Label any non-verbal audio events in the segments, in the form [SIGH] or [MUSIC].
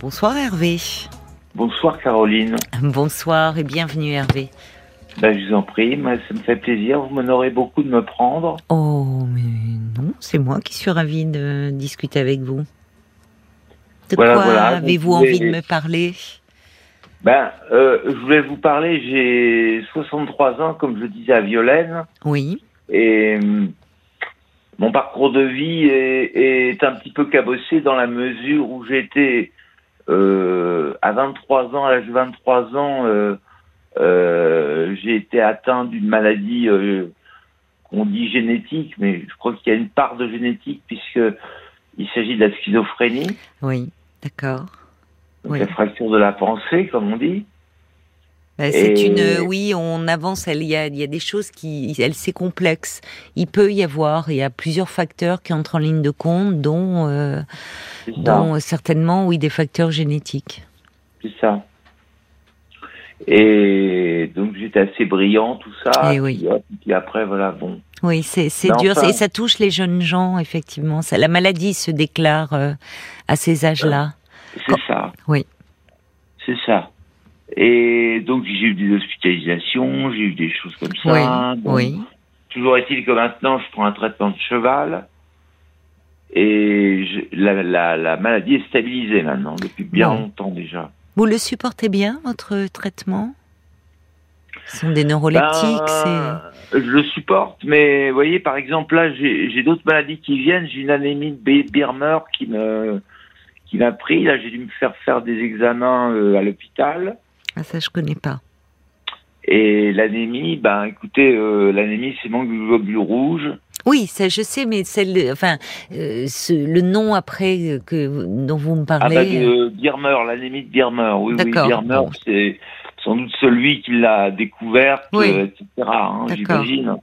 Bonsoir Hervé. Bonsoir Caroline. Bonsoir et bienvenue Hervé. Ben, je vous en prie, ça me fait plaisir. Vous m'honorez beaucoup de me prendre. Oh, mais non, c'est moi qui suis ravie de discuter avec vous. De Voilà, quoi voilà, avez-vous vous envie de me parler? Ben, euh, je voulais vous parler, j'ai 63 ans, comme je disais à Violaine, Oui, et hum, mon parcours de vie est, est un petit peu cabossé dans la mesure où été, euh, à 23 ans, à l'âge de 23 ans, euh, euh, j'ai été atteint d'une maladie qu'on dit génétique, mais je crois qu'il y a une part de génétique puisque il s'agit de la schizophrénie. oui, d'accord. Oui. la fracture de la pensée, comme on dit. Ben, c'est Et- une, oui, on avance. Il y a, il y a des choses qui, elle, c'est complexe. Il peut y avoir, il y a plusieurs facteurs qui entrent en ligne de compte, dont, euh, dont euh, certainement, oui, des facteurs génétiques. C'est ça. Et donc j'étais assez brillant, tout ça. Eh oui. Puis, hop, puis après, voilà, bon. Oui, c'est c'est dur enfin- et ça touche les jeunes gens effectivement. Ça, la maladie se déclare euh, à ces âges-là. C'est Quand- ça. Oui. C'est ça. Et donc j'ai eu des hospitalisations, j'ai eu des choses comme ça. oui, Bon, oui. Toujours est-il que maintenant je prends un traitement de cheval. Et je- la, la, la maladie est stabilisée maintenant, depuis bien Bon. longtemps déjà. Vous le supportez bien votre traitement? Ce sont des neuroleptiques. Ben, je le supporte, mais vous voyez, par exemple, là, j'ai d'autres maladies qui viennent. J'ai une anémie de Birmer qui me qui m'a pris. Là, j'ai dû me faire faire des examens euh, à l'hôpital. Ah, ça je connais pas. Et l'anémie, ben, écoutez, euh, l'anémie, c'est manque de globules rouges. Oui, ça je sais, mais celle, enfin, euh, ce- le nom après euh, que dont vous me Ah parlez. bah, de Birmer, l'anémie de Birmer. Oui, oui. Birmer, Bon. c'est sans doute celui qui l'a découverte, Oui. etc. hein. J'imagine.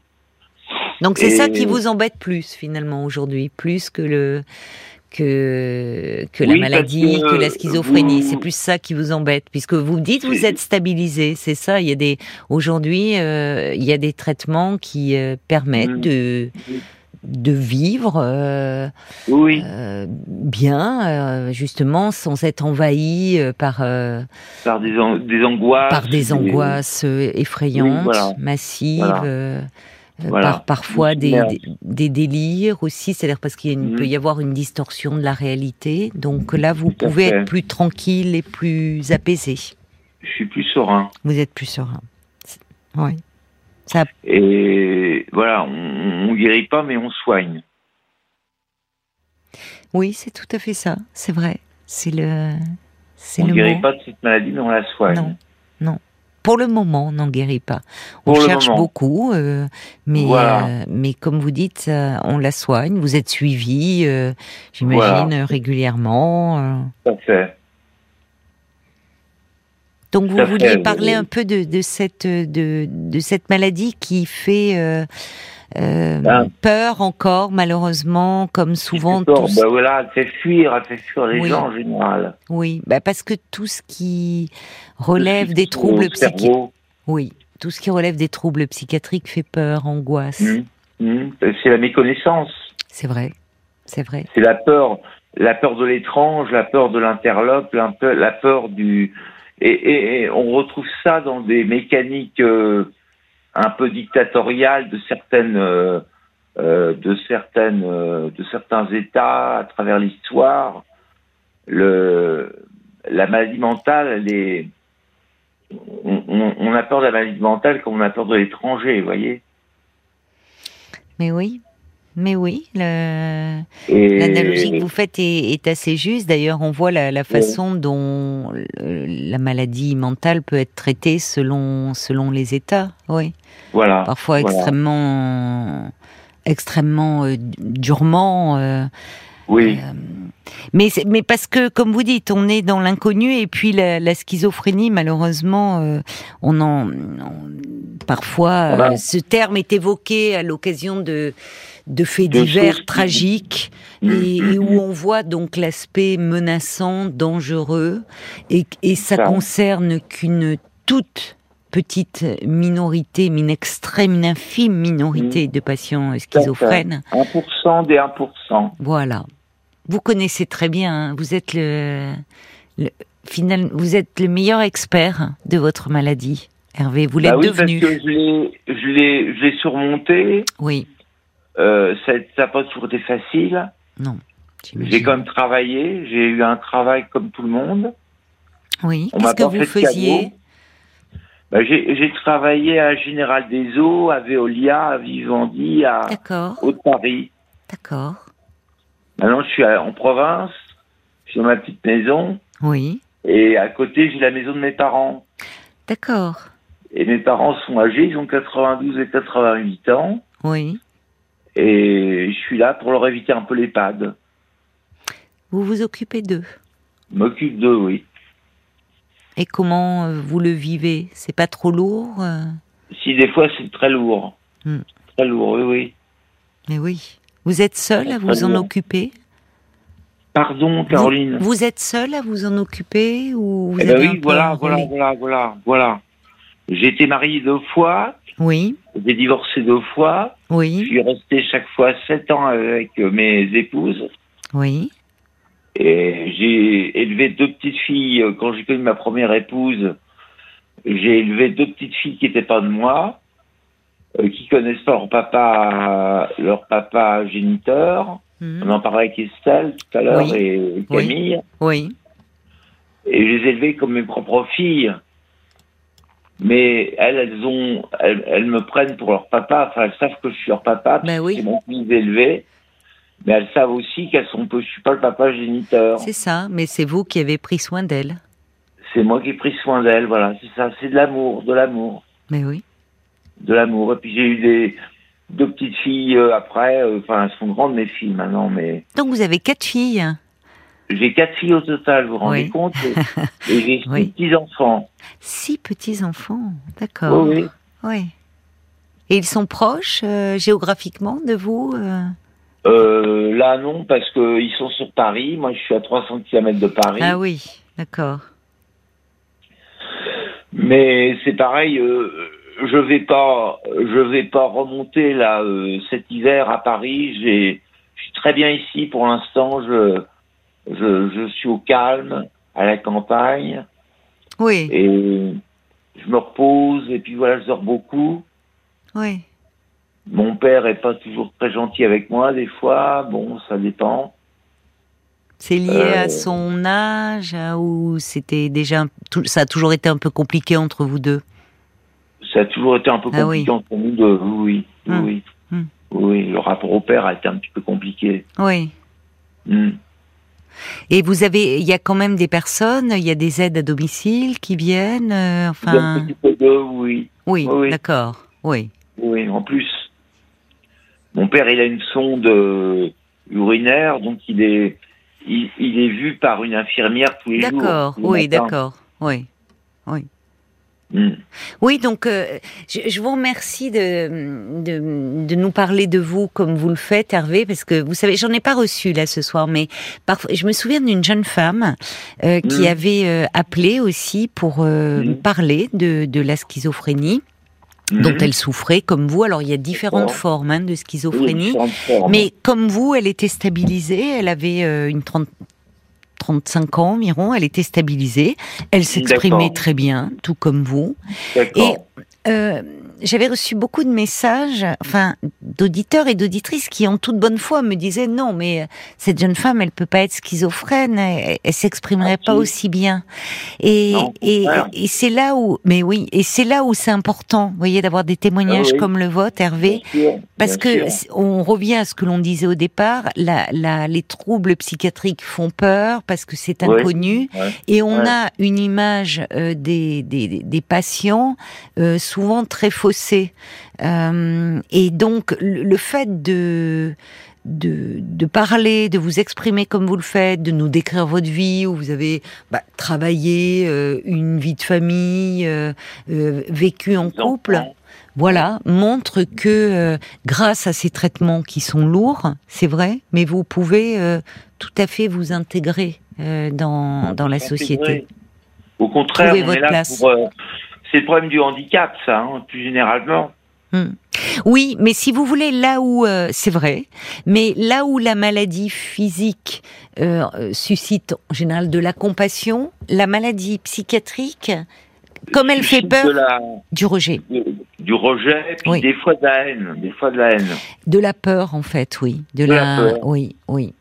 Donc c'est ça qui vous embête plus finalement aujourd'hui, plus que le que que la Oui, maladie, que, que la schizophrénie. vous- C'est plus ça qui vous embête, puisque vous dites vous C'est- êtes stabilisé. C'est ça. Il y a des aujourd'hui euh, il y a des traitements qui euh, permettent Mm. de de vivre euh, Oui, bien, justement, sans être envahi par par des, an- des angoisses. par des angoisses effrayantes, Oui, voilà. massives, Voilà. Euh, Voilà. par parfois des, Merde. des, des délires aussi, c'est-à-dire parce qu'il Mhm. peut y avoir une distorsion de la réalité. Donc là, vous Tout pouvez être plus tranquille et plus apaisé. Je suis plus serein. Vous êtes plus serein. Oui. Ça, Et voilà, on, on guérit pas, mais on soigne. oui, c'est tout à fait ça. C'est vrai. C'est le, On le guérit mot. pas de cette maladie, mais on la soigne. Non, non. Pour le moment, on n'en guérit pas. On Pour cherche beaucoup, euh, mais Voilà. euh, mais comme vous dites, euh, on la soigne. Vous êtes suivi, euh, j'imagine Voilà. régulièrement. euh. Tout à fait. Donc vous vouliez parler un peu de, de cette de, de cette maladie qui fait euh, euh, Ben. peur encore, malheureusement, comme souvent. D'accord, tous- bah voilà, elle fait fuir, elle fait fuir les Oui. gens en général. Oui, bah parce que tout ce qui relève des ce qui troubles psychiatriques, oui, tout ce qui relève des troubles psychiatriques fait peur, angoisse. Hum, hum. C'est la méconnaissance. C'est vrai, c'est vrai. C'est la peur, la peur de l'étrange, la peur de l'interlope, la peur, la peur du. Et, et- et on retrouve ça dans des mécaniques euh, un peu dictatoriales de certaines, euh, euh, de certaines, euh, de certains États à travers l'histoire. Le, la maladie mentale, elle est. On, on- on a peur de la maladie mentale comme on a peur de l'étranger, vous voyez. Mais oui, mais oui, l'analogie que vous faites est, est assez juste. D'ailleurs, on voit la, la façon dont la maladie mentale peut être traitée selon selon les États. Oui, Voilà. parfois voilà. extrêmement extrêmement euh, durement. euh, Oui. Euh, mais, mais parce que, comme vous dites, on est dans l'inconnu et puis la, la schizophrénie, malheureusement, euh, on en, on- parfois, Voilà. euh, ce terme est évoqué à l'occasion de, de faits De divers choses tragiques Mm, et, mm, et où mm. on voit donc l'aspect menaçant, dangereux et, et ça Ça. concerne qu'une toute petite minorité, une extrême, une infime minorité de patients schizophrènes. 1% des 1%. Voilà. Vous connaissez très bien, hein, vous êtes le, finalement, vous êtes le meilleur expert de votre maladie, Hervé. Vous l'êtes Bah oui, devenu. Parce que je l'ai, surmonté. Oui, Euh, ça n'a pas toujours été facile. non. J'ai quand même travaillé. J'ai eu un travail comme tout le monde. Oui, qu'est-ce que vous faisiez? Bah, j'ai, travaillé à Général des Eaux, à Veolia, à Vivendi, à Haute-Paris. d'accord. Maintenant, je suis à- en province. Je suis dans ma petite maison. Oui, Et à côté, j'ai la maison de mes parents. d'accord. Et mes parents sont âgés, ils ont 92 et 88 ans. Oui. Et je suis là pour leur éviter un peu l'EHPAD. Vous vous occupez d'eux? M'occupe d'eux, oui. Et comment euh, vous le vivez? C'est pas trop lourd euh? Si des fois c'est très lourd. Hmm. Très lourd, oui, oui. Mais oui. Vous êtes seul à vous en lourd. occuper? Pardon, Caroline. Vous, vous êtes seul à vous en occuper ou vous Eh avez ben un oui, voilà, voilà, voilà, voilà, voilà. J'ai été marié deux fois, Oui, j'ai divorcé deux fois, je oui, suis resté chaque fois sept ans avec mes épouses, oui. et j'ai élevé deux petites filles. Quand j'ai connu ma première épouse, j'ai élevé deux petites filles qui n'étaient pas de moi, euh, qui connaissent pas leur papa, leur papa géniteur. Mhm. On en parlait avec Estelle tout à l'heure Oui. et Camille. Oui, et je les ai élevées comme mes propres filles. Mais elles, elles ont, elles, elles me prennent pour leur papa. Enfin, elles savent que je suis leur papa. Ben oui. C'est les ai élevées. Mais elles savent aussi qu'elles sont, que je suis pas le papa géniteur. c'est ça. Mais c'est vous qui avez pris soin d'elle. C'est moi qui ai pris soin d'elles. Voilà, c'est ça. C'est de l'amour, de l'amour, Mais oui. de l'amour. Et puis j'ai eu des deux petites filles euh, après. euh, Enfin, elles sont grandes mes filles maintenant, mais Donc vous avez quatre filles. J'ai quatre filles au total. Vous vous rendez Oui. compte Et, [LAUGHS] j'ai six Oui. petits enfants. Six petits-enfants. D'accord. Oui. Et ils sont proches euh, géographiquement de vous euh? Euh, là, non, parce qu'ils sont sur Paris. Moi, je suis à 300 km de Paris. Ah oui, d'accord. Mais c'est pareil, euh, je vais pas, je vais pas remonter là cet hiver à Paris. J'ai, je suis très bien ici pour l'instant. Je, je, je suis au calme, à la campagne, Oui, et je me repose. Et puis voilà, je dors beaucoup. oui. Mon père est pas toujours très gentil avec moi des fois. Bon, ça dépend. C'est lié Euh, à son âge hein, ou c'était déjà ça a toujours été un peu compliqué entre vous deux? Ça a toujours été un peu Ah compliqué entre nous deux. Oui, oui, Hum, oui. hum. Oui, le rapport au père a été un petit peu compliqué. Oui. Hum. Et vous avez, il y a quand même des personnes, il y a des aides à domicile qui viennent. euh, Un enfin, petit peu de, oui, oui, oui, oui. d'accord. Oui, oui, en plus. Mon père, il a une sonde euh, urinaire, donc il est, il, il est vu par une infirmière tous les jours. d'accord. Oui, d'accord. Oui. Hum. Oui, donc euh, je, je vous remercie de, de, de nous parler de vous comme vous le faites, Hervé, parce que vous savez, j'en ai pas reçu là ce soir, mais parfois, je me souviens d'une jeune femme euh, qui Mm. avait euh, appelé aussi pour Mm. parler de, de la schizophrénie dont elle souffrait, comme vous. Alors il y a différentes formes hein, de schizophrénie, mais comme vous, elle était stabilisée, elle avait une 30 35 ans environ, elle était stabilisée, elle s'exprimait très bien, tout comme vous. D'accord. Euh, j'avais reçu beaucoup de messages, enfin, d'auditeurs et d'auditrices qui, en toute bonne foi, me disaient non, mais euh, cette jeune femme, elle peut pas être schizophrène, elle, elle s'exprimerait pas si. aussi bien. Et, Non, et, et c'est là où, mais oui, et c'est là où c'est important, vous voyez, d'avoir des témoignages Ah oui. comme le vôtre, Hervé. Bien sûr, Parce bien que sûr. on revient à ce que l'on disait au départ, la, la, les troubles psychiatriques font peur parce que c'est inconnu et on Ouais. a une image euh, des, des, des patients euh, souvent très Euh, et donc le, fait de, de, de parler, de vous exprimer comme vous le faites, de nous décrire votre vie où vous avez bah, travaillé, euh, une vie de famille, euh, vécu en couple voilà, montre que grâce à ces traitements qui sont lourds, c'est vrai, mais vous pouvez tout à fait vous intégrer dans, dans la société. Au contraire, Trouvez on votre est là place. pour. C'est le problème du handicap, ça, hein, plus généralement. Hmm. Oui, mais si vous voulez, là où euh, c'est vrai, mais là où la maladie physique euh, suscite en général de la compassion, la maladie psychiatrique, comme elle fait peur, la- du rejet, du rejet, puis Oui. des fois de la haine, des fois de la haine. de la peur en fait, oui, de, De la, la peur. oui, oui.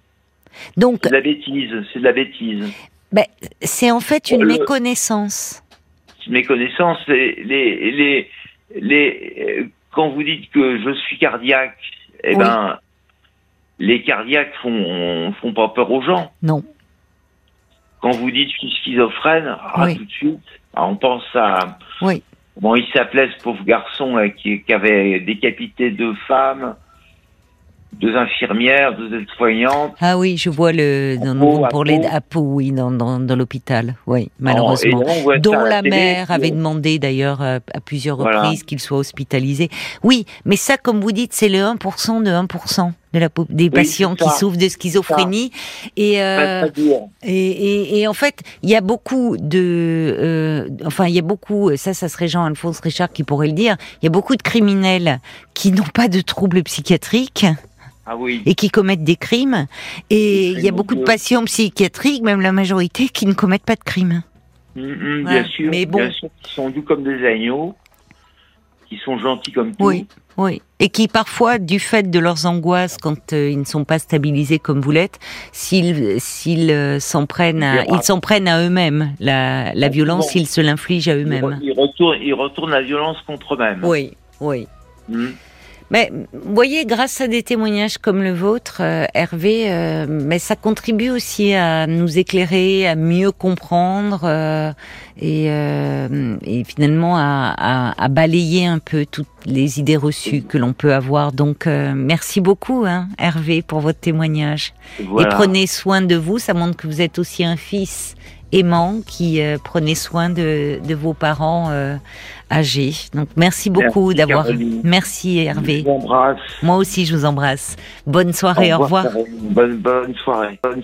Donc, C'est de la bêtise, c'est de la bêtise. ben, c'est en fait une Le- méconnaissance. Mes connaissances, les, les, les, les- euh, quand vous dites que je suis cardiaque, eh Oui. ben, les cardiaques font, font pas peur aux gens. Non. Quand vous dites je suis schizophrène, ah, Oui. tout de suite, ah, on pense à, Oui. Bon, il s'appelait ce pauvre garçon là, qui, qui avait décapité deux femmes, deux infirmières, deux aides-soignantes. Ah oui, je vois le dans, pour les oui, dans, dans, dans l'hôpital, oui, Et malheureusement. là, dont la mère avait demandé d'ailleurs à, à plusieurs Voilà. reprises qu'il soit hospitalisé. Oui, mais ça, comme vous dites, c'est le 1% de 1% de la, des patients qui souffrent de schizophrénie. Et, euh, et, et, et en fait, il y a beaucoup de, euh, enfin, il y a beaucoup, ça, ça serait Jean-Alphonse Richard qui pourrait le dire. Il y a beaucoup de criminels qui n'ont pas de troubles psychiatriques Ah oui. et qui commettent des crimes. Et il y a beaucoup de patients psychiatriques, même la majorité, qui ne commettent pas de crimes. Mm, mm, Voilà. Bien sûr. Mais bon. Bien sûr, qui sont doux comme des agneaux, qui sont gentils comme tout. Oui, oui. Et qui parfois, du fait de leurs angoisses, quand euh, ils ne sont pas stabilisés comme vous l'êtes, s'ils s'ils euh, s'en prennent à, ils s'en prennent à eux-mêmes. La, la violence, Absolument. ils se l'infligent à Ils, eux-mêmes. ils retournent, ils retournent la violence contre eux-mêmes. Oui, oui. Mm. Mais vous voyez, grâce à des témoignages comme le vôtre, euh, Hervé, euh, mais ça contribue aussi à nous éclairer, à mieux comprendre euh, et, euh, et finalement à, à- à balayer un peu toutes les idées reçues que l'on peut avoir. Donc, euh, merci beaucoup, hein, Hervé, pour votre témoignage. Voilà. Et prenez soin de vous. Ça montre que vous êtes aussi un fils aimant qui euh, prenait soin de, de vos parents euh, âgés. Donc, merci beaucoup Merci, d'avoir. Caroline. Merci, Hervé. Je vous embrasse. Moi aussi, je vous embrasse. Bonne soirée, au revoir. Bonne, bonne soirée. Bonne